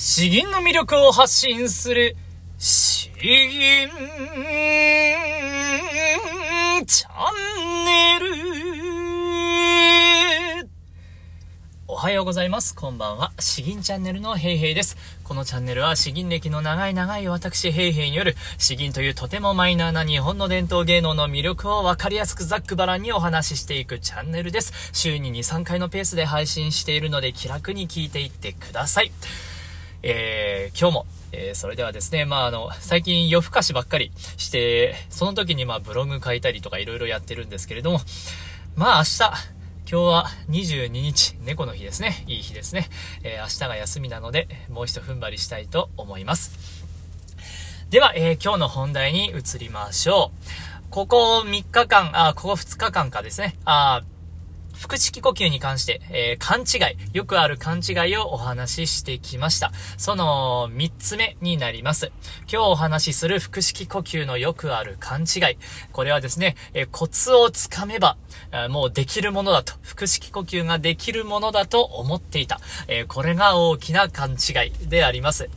詩吟の魅力を発信する、詩吟チャンネル。おはようございます。こんばんは。詩吟チャンネルのヘイヘイです。このチャンネルは詩吟歴の長い長い私ヘイヘイによる詩吟というとてもマイナーな日本の伝統芸能の魅力をわかりやすくざっくばらんにお話ししていくチャンネルです。週に2、3回のペースで配信しているので気楽に聞いていってください。えー、今日も、えー、それではですね、まあ、あの、最近夜更かしばっかりして、その時にまあ、ブログ書いたりとか色々やってるんですけれども、まあ、明日、今日は22日、猫の日ですね。いい日ですね。えー、明日が休みなので、もう一踏ん張りしたいと思います。では、えー、今日の本題に移りましょう。ここ3日間、あ、ここ2日間かですね。あ腹式呼吸に関して、えー、勘違い、よくある勘違いをお話ししてきました。その3つ目になります。今日お話しする腹式呼吸のよくある勘違い。これはですね、えー、コツをつかめば、もうできるものだと、腹式呼吸ができるものだと思っていた。え、これが大きな勘違いであります。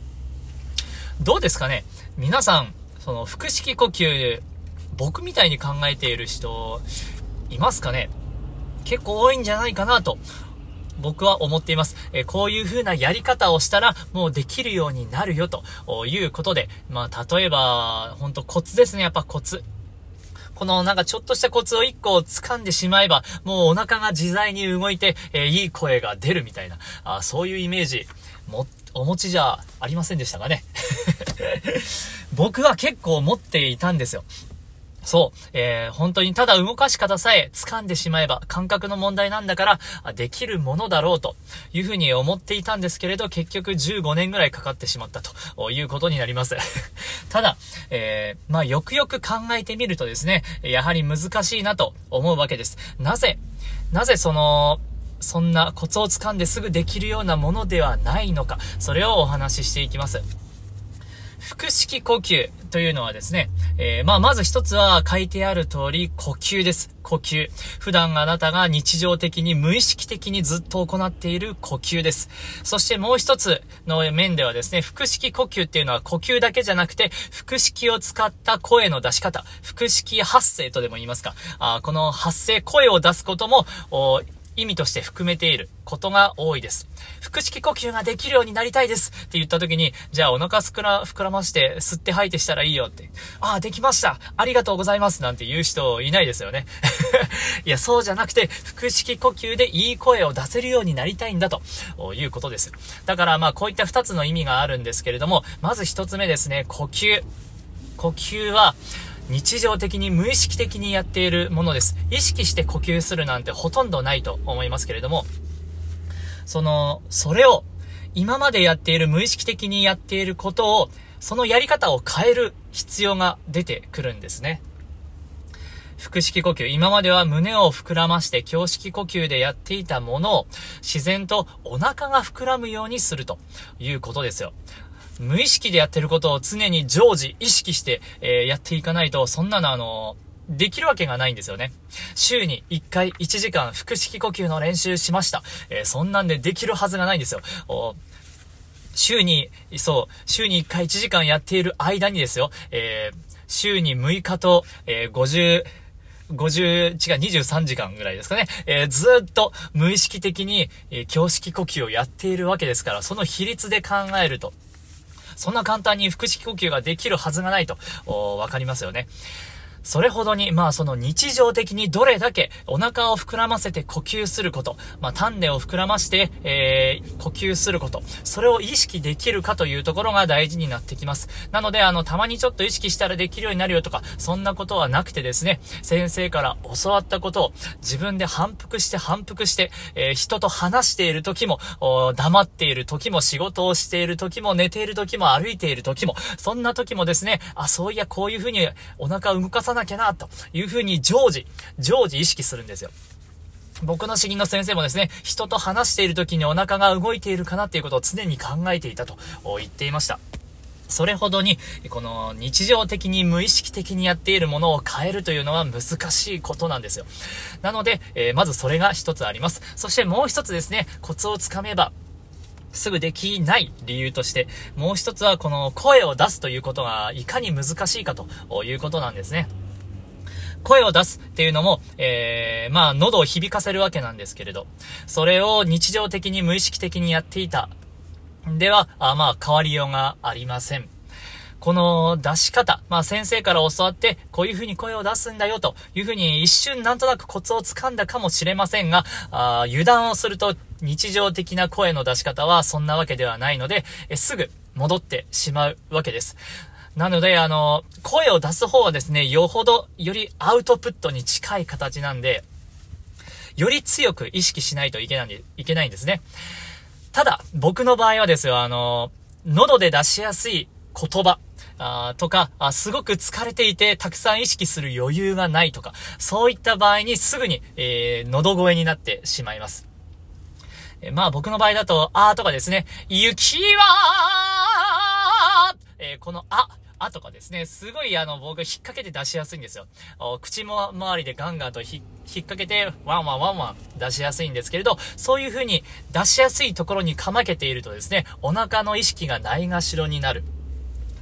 どうですかね？皆さん、その腹式呼吸、僕みたいに考えている人、いますかね？結構多いんじゃないかなと、僕は思っています。えこういう風なやり方をしたら、もうできるようになるよ、ということで、まあ、例えば、ほんとコツですね、やっぱコツ。このなんかちょっとしたコツを1個掴んでしまえば、もうお腹が自在に動いて、え、いい声が出るみたいな、あそういうイメージ、も、お持ちじゃありませんでしたかね。僕は結構持っていたんですよ。そう、えー、本当にただ動かし方さえ掴んでしまえば感覚の問題なんだから、できるものだろうというふうに思っていたんですけれど、結局15年ぐらいかかってしまったということになります。ただ、えー、まあ、よくよく考えてみるとですね、やはり難しいなと思うわけです。なぜ、なぜその、そんなコツを掴んですぐできるようなものではないのか、それをお話ししていきます。腹式呼吸というのはですね、えー、まあ、まず一つは書いてある通り呼吸です。呼吸。普段あなたが日常的に無意識的にずっと行っている呼吸です。そしてもう一つの面ではですね、腹式呼吸っていうのは呼吸だけじゃなくて、腹式を使った声の出し方、腹式発声とでも言いますか、あこの発声、声を出すことも、意味として含めていることが多いです。腹式呼吸ができるようになりたいですって言った時に、じゃあお腹膨ら、膨らまして吸って吐いてしたらいいよって。ああ、できましたありがとうございますなんて言う人いないですよね。いや、そうじゃなくて、腹式呼吸でいい声を出せるようになりたいんだということです。だからまあこういった二つの意味があるんですけれども、まず一つ目ですね、呼吸。呼吸は、日常的に無意識的にやっているものです。意識して呼吸するなんてほとんどないと思いますけれども、その、それを今までやっている無意識的にやっていることを、そのやり方を変える必要が出てくるんですね。腹式呼吸。今までは胸を膨らまして胸式呼吸でやっていたものを自然とお腹が膨らむようにするということですよ。無意識でやってることを常に常時意識して、えー、やっていかないと、そんなのあのできるわけがないんですよね。週に1回1時間腹式呼吸の練習しました。えー、そんなんでできるはずがないんですよ。週に、そう、週に1回1時間やっている間にですよ、えー、週に6日と、えー、50、50、違う、23時間ぐらいですかね。えー、ずっと無意識的に、えー、胸式呼吸をやっているわけですから、その比率で考えると、そんな簡単に腹式呼吸ができるはずがないと、わかりますよね。それほどに、まあその日常的にどれだけお腹を膨らませて呼吸すること、まあ丹田を膨らまして、えー、呼吸すること、それを意識できるかというところが大事になってきます。なので、あの、たまにちょっと意識したらできるようになるよとか、そんなことはなくてですね、先生から教わったことを自分で反復して反復して、えー、人と話している時も、黙っている時も、仕事をしている時も、寝ている時も、歩いている時も、そんな時もですね、あ、そういや、こういう風にお腹を動かささなきゃな、というふうに常時、常時意識するんですよ。僕の詩吟の先生もですね、人と話している時にお腹が動いているかなっていうことを常に考えていたと言っていました。それほどに、この日常的に無意識的にやっているものを変えるというのは難しいことなんですよ。なので、えー、まずそれが一つあります。そしてもう一つですね、コツをつかめば、すぐできない理由として、もう一つはこの声を出すということがいかに難しいかということなんですね。声を出すっていうのも、えー、まあ、喉を響かせるわけなんですけれど、それを日常的に無意識的にやっていた。では、あまあ、変わりようがありません。この出し方、まあ先生から教わって、こういう風に声を出すんだよという風に一瞬なんとなくコツをつかんだかもしれませんが、あ油断をすると日常的な声の出し方はそんなわけではないので、えすぐ戻ってしまうわけです。なので、あの、声を出す方はですね、よほど、よりアウトプットに近い形なんで、より強く意識しないといけない、いけないんですね。ただ、僕の場合はですよ、あの、喉で出しやすい言葉、あとかあ、すごく疲れていて、たくさん意識する余裕がないとか、そういった場合にすぐに、えー、喉声になってしまいます。え、まあ僕の場合だと、あーとかですね、雪はえー、このあ、あとかですね、すごいあの、僕引っ掛けて出しやすいんですよ。口も周りでガンガンと引っ掛けて、ワンワンワンワン出しやすいんですけれど、そういう風に出しやすいところにかまけているとですね、お腹の意識がないがしろになる。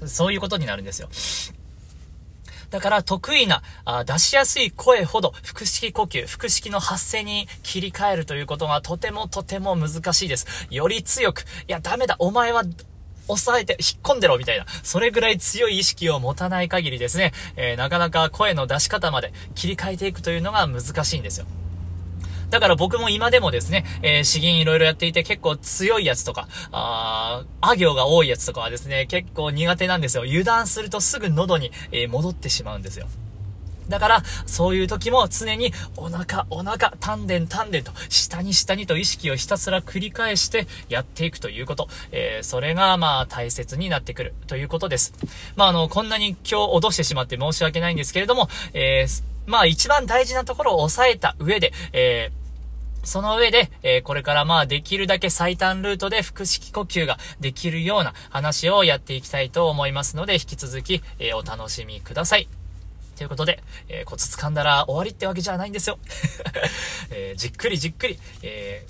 そういうことになるんですよ。だから得意なあ、出しやすい声ほど腹式呼吸、腹式の発声に切り替えるということがとてもとても難しいです。より強く、いやダメだ、お前は抑えて、引っ込んでろみたいな、それぐらい強い意識を持たない限りですね、えー、なかなか声の出し方まで切り替えていくというのが難しいんですよ。だから僕も今でもですね、えー、詩吟いろいろやっていて結構強いやつとか、ああ行が多いやつとかはですね、結構苦手なんですよ。油断するとすぐ喉に、えー、戻ってしまうんですよ。だから、そういう時も常にお腹、お腹、丹田、丹田と、下に下にと意識をひたすら繰り返してやっていくということ。えー、それが、まあ、大切になってくるということです。まあ、あの、こんなに今日脅してしまって申し訳ないんですけれども、えー、まあ、一番大事なところを抑えた上で、えーその上で、えー、これからまあできるだけ最短ルートで腹式呼吸ができるような話をやっていきたいと思いますので、引き続き、えー、お楽しみください。ということで、えー、コツ掴んだら終わりってわけじゃないんですよ。えじっくりじっくり、え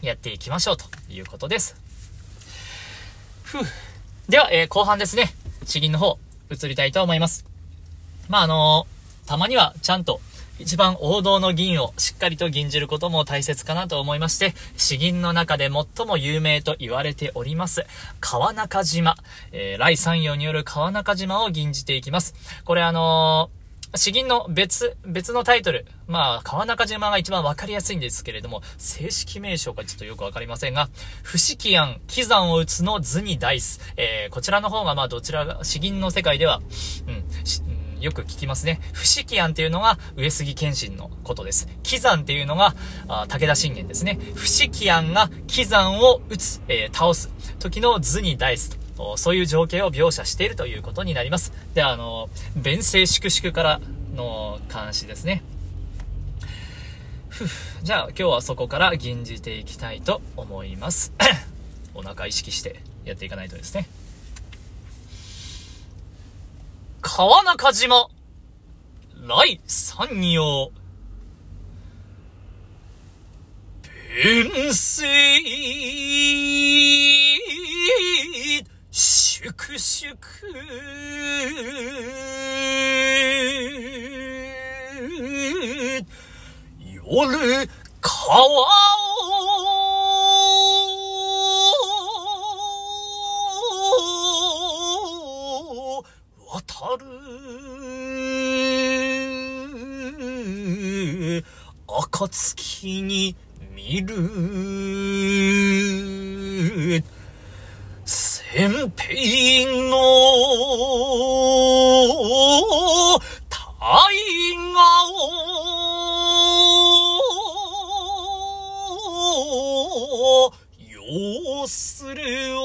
やっていきましょうということです。ふぅ。では、え後半ですね、詩吟の方、移りたいと思います。まあ、あのたまにはちゃんと一番王道の銀をしっかりと吟じることも大切かなと思いまして、詩吟の中で最も有名と言われております、川中島、えー、来三葉による川中島を吟じていきます。これあのー詩吟の別、別のタイトル。まあ、川中島が一番わかりやすいんですけれども、正式名称かちょっとよくわかりませんが、不思議案、喜山を打つの図にダイス。えー、こちらの方がまあどちらが、詩吟の世界では、うん、よく聞きますね。不思議案っていうのが上杉謙信のことです。喜山っていうのが武田信玄ですね。不思議案が喜山を撃つ、えー、倒す時の図にダイスと。そういう情景を描写しているということになります。では、あの、弁声粛々からの監視ですね。ふじゃあ今日はそこから吟じていきたいと思います。お腹意識してやっていかないとですね。川中島、来三葉、弁声、暁に見る。先兵の大河を要するを。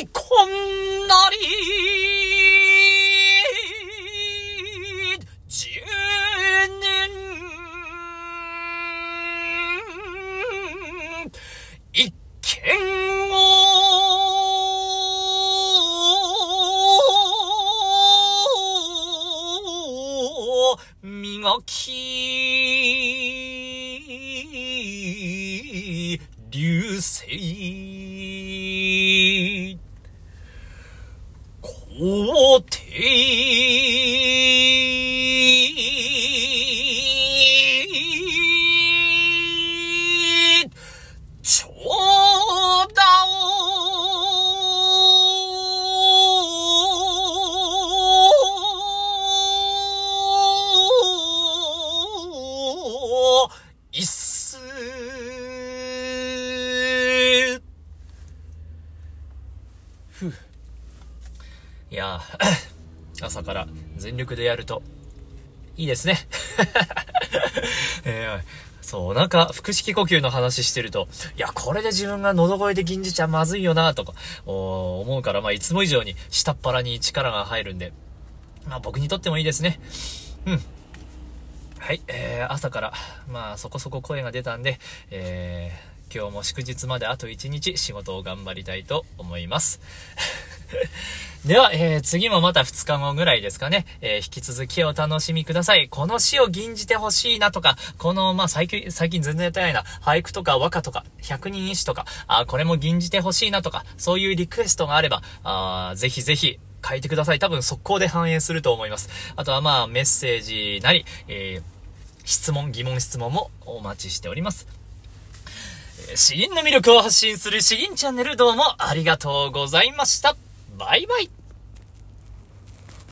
いこんなり。時ふいや 朝から全力でやるといいですね。えーそう、なんか、腹式呼吸の話してると、いや、これで自分が喉声で銀じちゃまずいよな、とか、思うから、まあ、いつも以上に下っ腹に力が入るんで、まあ、僕にとってもいいですね。うん。はい、えー、朝から、まあ、そこそこ声が出たんで、えー、今日も祝日まであと1日仕事を頑張りたいと思います。では、えー、次もまた2日後ぐらいですかね、えー、引き続きお楽しみください。この詩を吟じてほしいなとか、この、まあ、最近、最近全然やってないな、俳句とか和歌とか、百人一首とか、あ、これも吟じてほしいなとか、そういうリクエストがあれば、あぜひぜひ、書いてください。多分速攻で反映すると思います。あとはまあ、メッセージなり、えー、質問、疑問質問もお待ちしております。えー詩吟の魅力を発信する詩吟チャンネルどうもありがとうございました。バイバイ